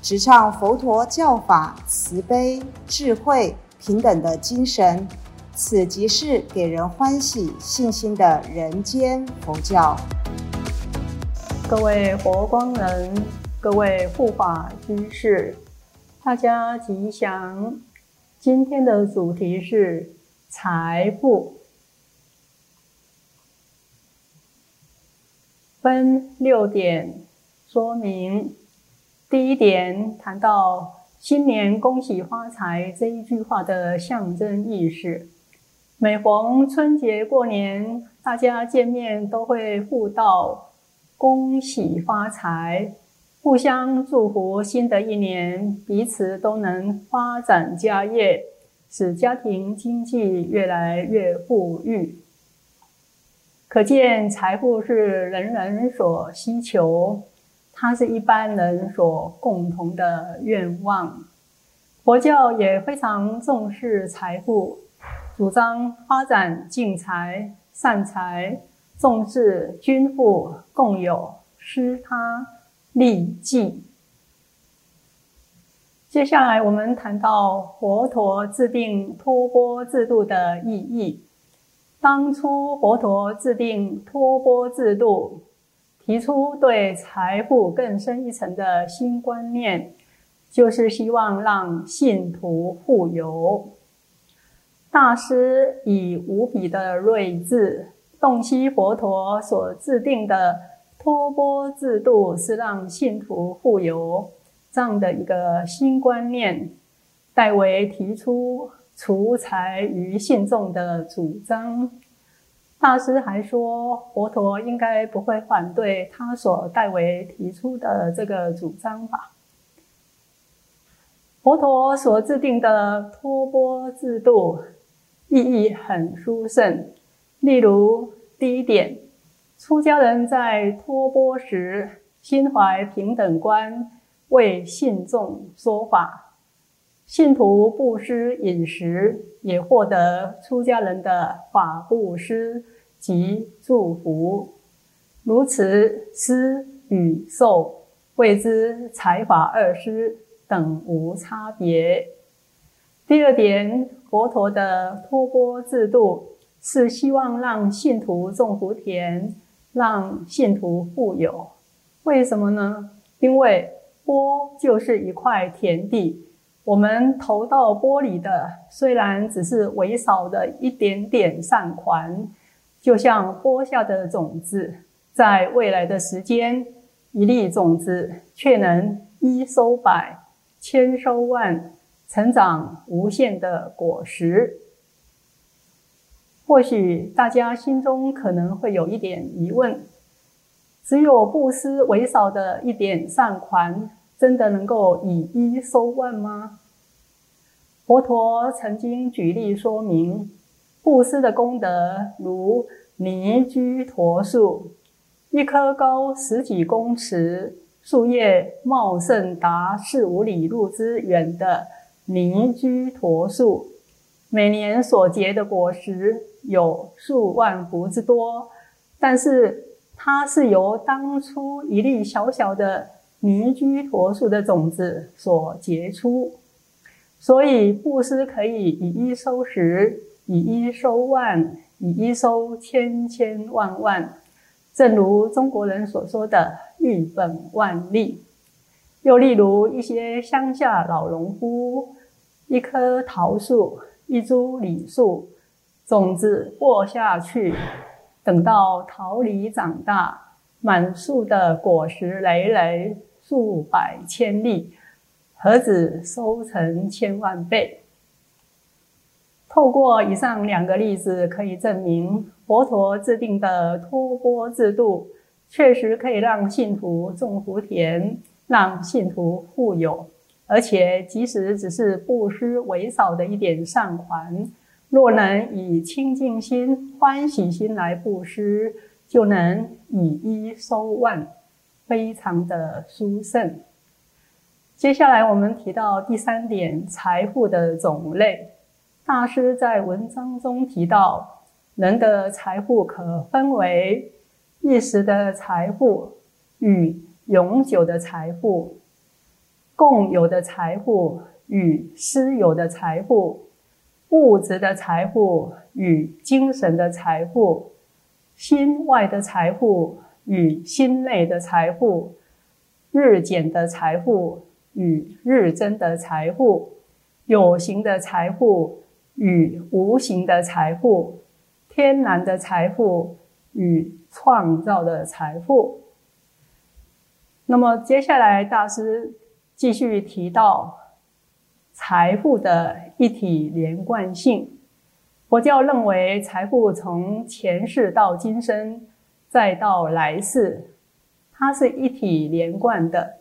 直唱佛陀教法慈悲、智慧、平等的精神。此即是给人欢喜、信心的人间佛教。各位佛光人，各位护法居士，大家吉祥。今天的主题是。财富分六点说明。第一点谈到“新年恭喜发财”这一句话的象征意识。每逢春节过年，大家见面都会互道“恭喜发财”，互相祝福新的一年彼此都能发展家业。使家庭经济越来越富裕，可见财富是人人所需求，它是一般人所共同的愿望。佛教也非常重视财富，主张发展净财、善财，重视均富、共有、施他、利济。接下来，我们谈到佛陀制定托钵制度的意义。当初佛陀制定托钵制度，提出对财富更深一层的新观念，就是希望让信徒富有。大师以无比的睿智，洞悉佛陀所制定的托钵制度是让信徒富有。这样的一个新观念，代为提出除财于信众的主张。大师还说，佛陀应该不会反对他所代为提出的这个主张吧？佛陀所制定的托钵制度意义很殊胜。例如，第一点，出家人在托钵时，心怀平等观。为信众说法，信徒布施饮食，也获得出家人的法布施及祝福。如此施与受，谓之财法二施，等无差别。第二点，佛陀的托钵制度是希望让信徒种福田，让信徒富有。为什么呢？因为钵就是一块田地，我们投到钵里的虽然只是微少的一点点善款，就像播下的种子，在未来的时间，一粒种子却能一收百，千收万，成长无限的果实。或许大家心中可能会有一点疑问：只有布施微少的一点善款。真的能够以一收万吗？佛陀曾经举例说明，布施的功德如泥居陀树，一棵高十几公尺、树叶茂盛达四五里路之远的泥居陀树，每年所结的果实有数万福之多，但是它是由当初一粒小小的。泥居陀树的种子所结出，所以布施可以以一收十，以一收万，以一收千千万万。正如中国人所说的“一本万利”。又例如一些乡下老农夫，一棵桃树，一株李树，种子播下去，等到桃李长大，满树的果实累累。数百千粒，何止收成千万倍？透过以上两个例子，可以证明佛陀制定的托钵制度，确实可以让信徒种福田，让信徒富有，而且即使只是布施为少的一点善款，若能以清净心、欢喜心来布施，就能以一收万，非常的殊胜。接下来我们提到第三点，财富的种类。大师在文章中提到，人的财富可分为一时的财富与永久的财富，共有的财富与私有的财富，物质的财富与精神的财富，心外的财富与心内的财富，日减的财富。与日增的财富，有形的财富与无形的财富，天然的财富与创造的财富。那么接下来，大师继续提到财富的一体连贯性。佛教认为，财富从前世到今生，再到来世，它是一体连贯的。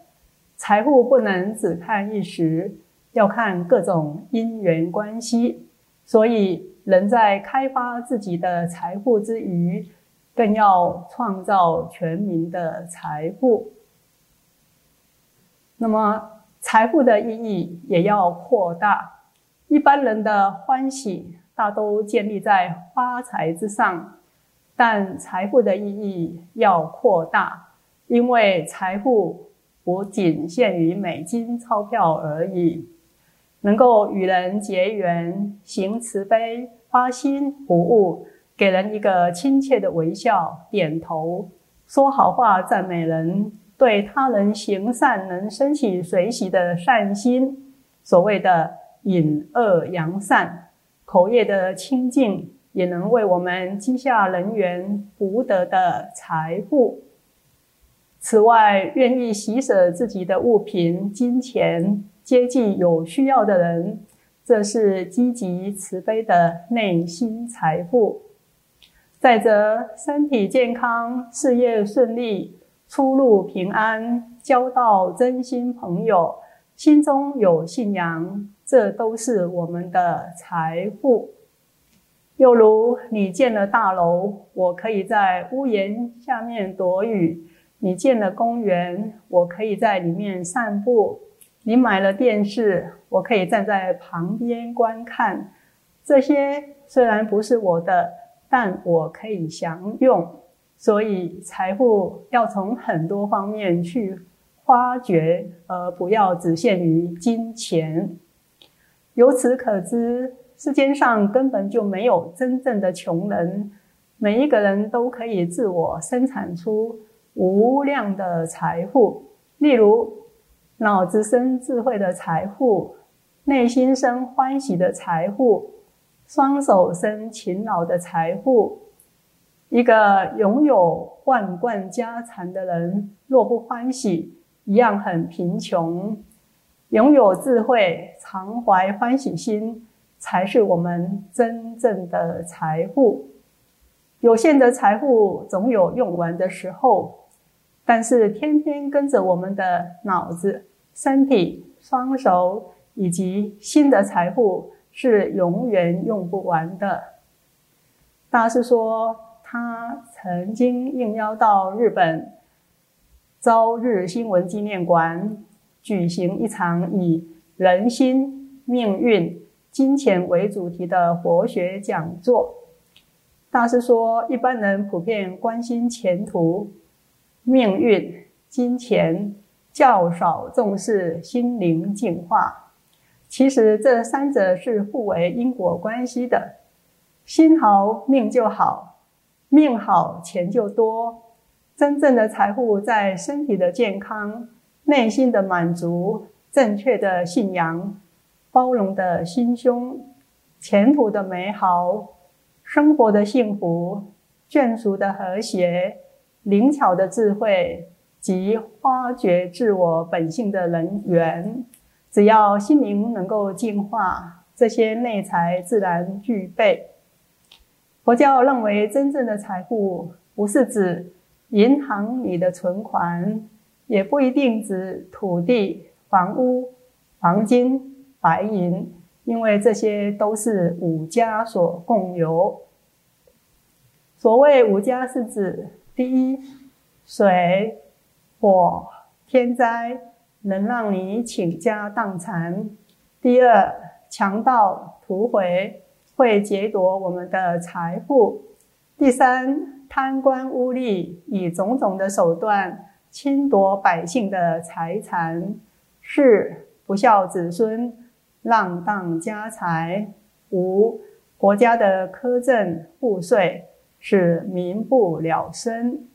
财富不能只看一时，要看各种因缘关系。所以，人在开发自己的财富之余，更要创造全民的财富。那么，财富的意义也要扩大。一般人的欢喜大都建立在发财之上，但财富的意义要扩大，因为财富。不仅限于美金钞票而已，能够与人结缘、行慈悲、发心服务，给人一个亲切的微笑、点头、说好话、赞美人，对他人行善能升起随喜的善心。所谓的引恶扬善，口业的清净，也能为我们积下人缘福德的财富。此外，愿意洗舍自己的物品、金钱，接济有需要的人，这是积极慈悲的内心财富。再者，身体健康、事业顺利、出入平安、交到真心朋友、心中有信仰，这都是我们的财富。又如，你建了大楼，我可以在屋檐下面躲雨。你建了公园，我可以在里面散步；你买了电视，我可以站在旁边观看。这些虽然不是我的，但我可以享用。所以，财富要从很多方面去发掘，而不要只限于金钱。由此可知，世间上根本就没有真正的穷人，每一个人都可以自我生产出。无量的财富，例如脑子生智慧的财富，内心生欢喜的财富，双手生勤劳的财富。一个拥有万贯家产的人，若不欢喜，一样很贫穷。拥有智慧，常怀欢喜心，才是我们真正的财富。有限的财富，总有用完的时候。但是天天跟着我们的脑子、身体、双手以及心的财富是永远用不完的。大师说，他曾经应邀到日本朝日新闻纪念馆举行一场以人心、命运、金钱为主题的佛学讲座。大师说，一般人普遍关心前途。命运、金钱较少重视心灵净化，其实这三者是互为因果关系的。心好命就好，命好钱就多。真正的财富在身体的健康、内心的满足、正确的信仰、包容的心胸、前途的美好、生活的幸福、眷属的和谐。灵巧的智慧及发掘自我本性的人缘，只要心灵能够净化，这些内财自然具备。佛教认为，真正的财富不是指银行里的存款，也不一定指土地、房屋、黄金、白银，因为这些都是五家所共有。所谓五家，是指第一，水、火、天灾能让你倾家荡产；第二，强盗、土匪会劫夺我们的财富；第三，贪官污吏以种种的手段侵夺百姓的财产；四。不孝子孙浪荡家财，五国家的苛政赋税。是民不聊生。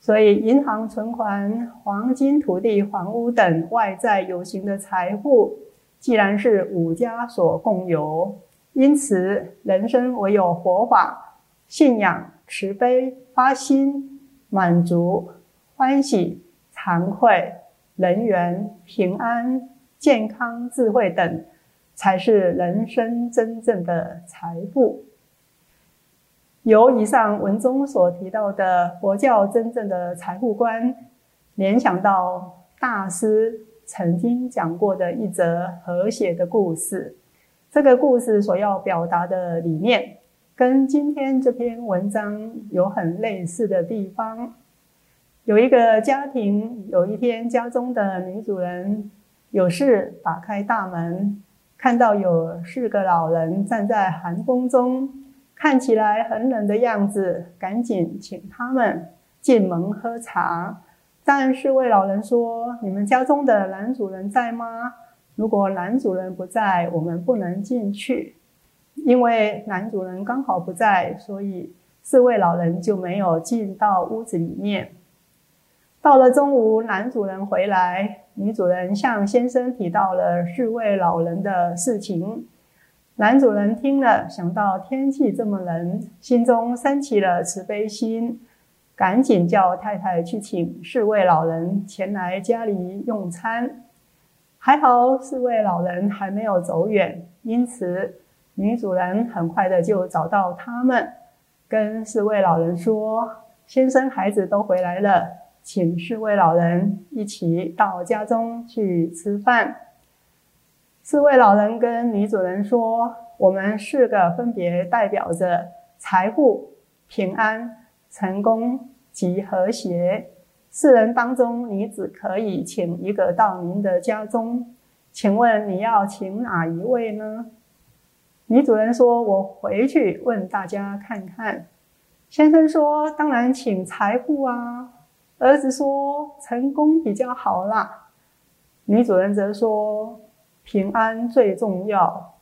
所以，银行存款、黄金、土地、房屋等外在有形的财富，既然是五家所共有，因此人生唯有佛法、信仰、慈悲、发心、满足、欢喜、惭愧。人缘、平安、健康、智慧等，才是人生真正的财富。由以上文中所提到的佛教真正的财富观，联想到大师曾经讲过的一则和谐的故事。这个故事所要表达的理念，跟今天这篇文章有很类似的地方。有一个家庭，有一天家中的女主人有事打开大门，看到有四个老人站在寒风中，看起来很冷的样子，赶紧请他们进门喝茶。但是位老人说：“你们家中的男主人在吗？如果男主人不在，我们不能进去。因为男主人刚好不在，所以四位老人就没有进到屋子里面。”到了中午，男主人回来，女主人向先生提到了四位老人的事情。男主人听了，想到天气这么冷，心中升起了慈悲心，赶紧叫太太去请四位老人前来家里用餐。还好四位老人还没有走远，因此女主人很快的就找到他们，跟四位老人说：“先生、孩子都回来了。”请四位老人一起到家中去吃饭。四位老人跟女主人说：“我们四个分别代表着财富、平安、成功及和谐。四人当中，你只可以请一个到您的家中。请问你要请哪一位呢？”女主人说：“我回去问大家看看。”先生说：“当然请财富啊。”儿子说：“成功比较好啦。”女主人则说：“平安最重要。”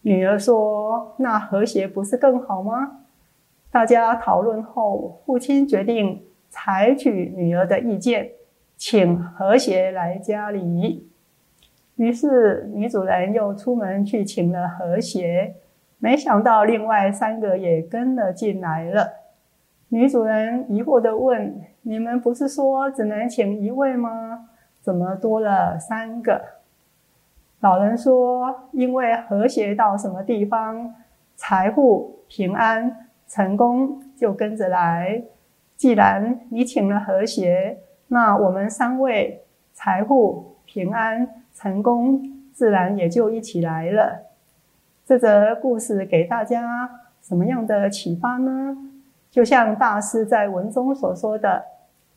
女儿说：“那和谐不是更好吗？”大家讨论后，父亲决定采取女儿的意见，请和谐来家里。于是女主人又出门去请了和谐，没想到另外三个也跟了进来了。女主人疑惑地问。你们不是说只能请一位吗？怎么多了三个？老人说：“因为和谐到什么地方，财富、平安、成功就跟着来。既然你请了和谐，那我们三位财富、平安、成功自然也就一起来了。”这则故事给大家什么样的启发呢？就像大师在文中所说的。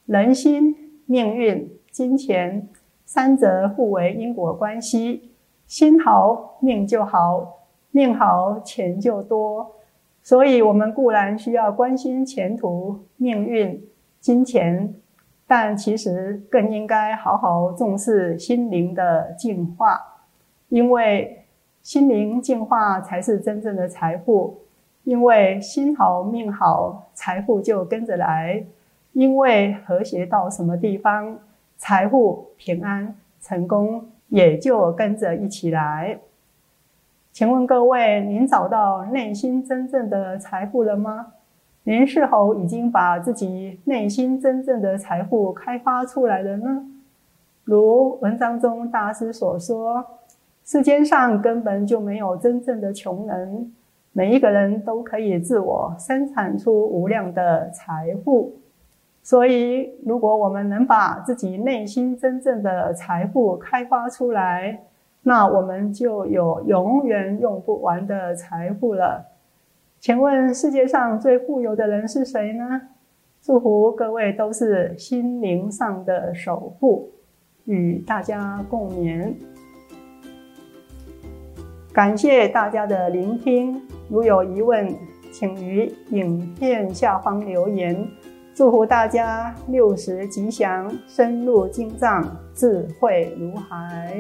人心、命运、金钱三者互为因果关系，心好命就好，命好钱就多。所以，我们固然需要关心前途、命运、金钱，但其实更应该好好重视心灵的净化，因为心灵净化才是真正的财富。因为心好命好，财富就跟着来。因为和谐到什么地方，财富、平安、成功也就跟着一起来。请问各位，您找到内心真正的财富了吗？您是否已经把自己内心真正的财富开发出来了呢？如文章中大师所说，世间上根本就没有真正的穷人，每一个人都可以自我生产出无量的财富。所以，如果我们能把自己内心真正的财富开发出来，那我们就有永远用不完的财富了。请问世界上最富有的人是谁呢？祝福各位都是心灵上的首富，与大家共勉。感谢大家的聆听，如有疑问，请于影片下方留言。祝福大家六十吉祥，深入经藏，智慧如海。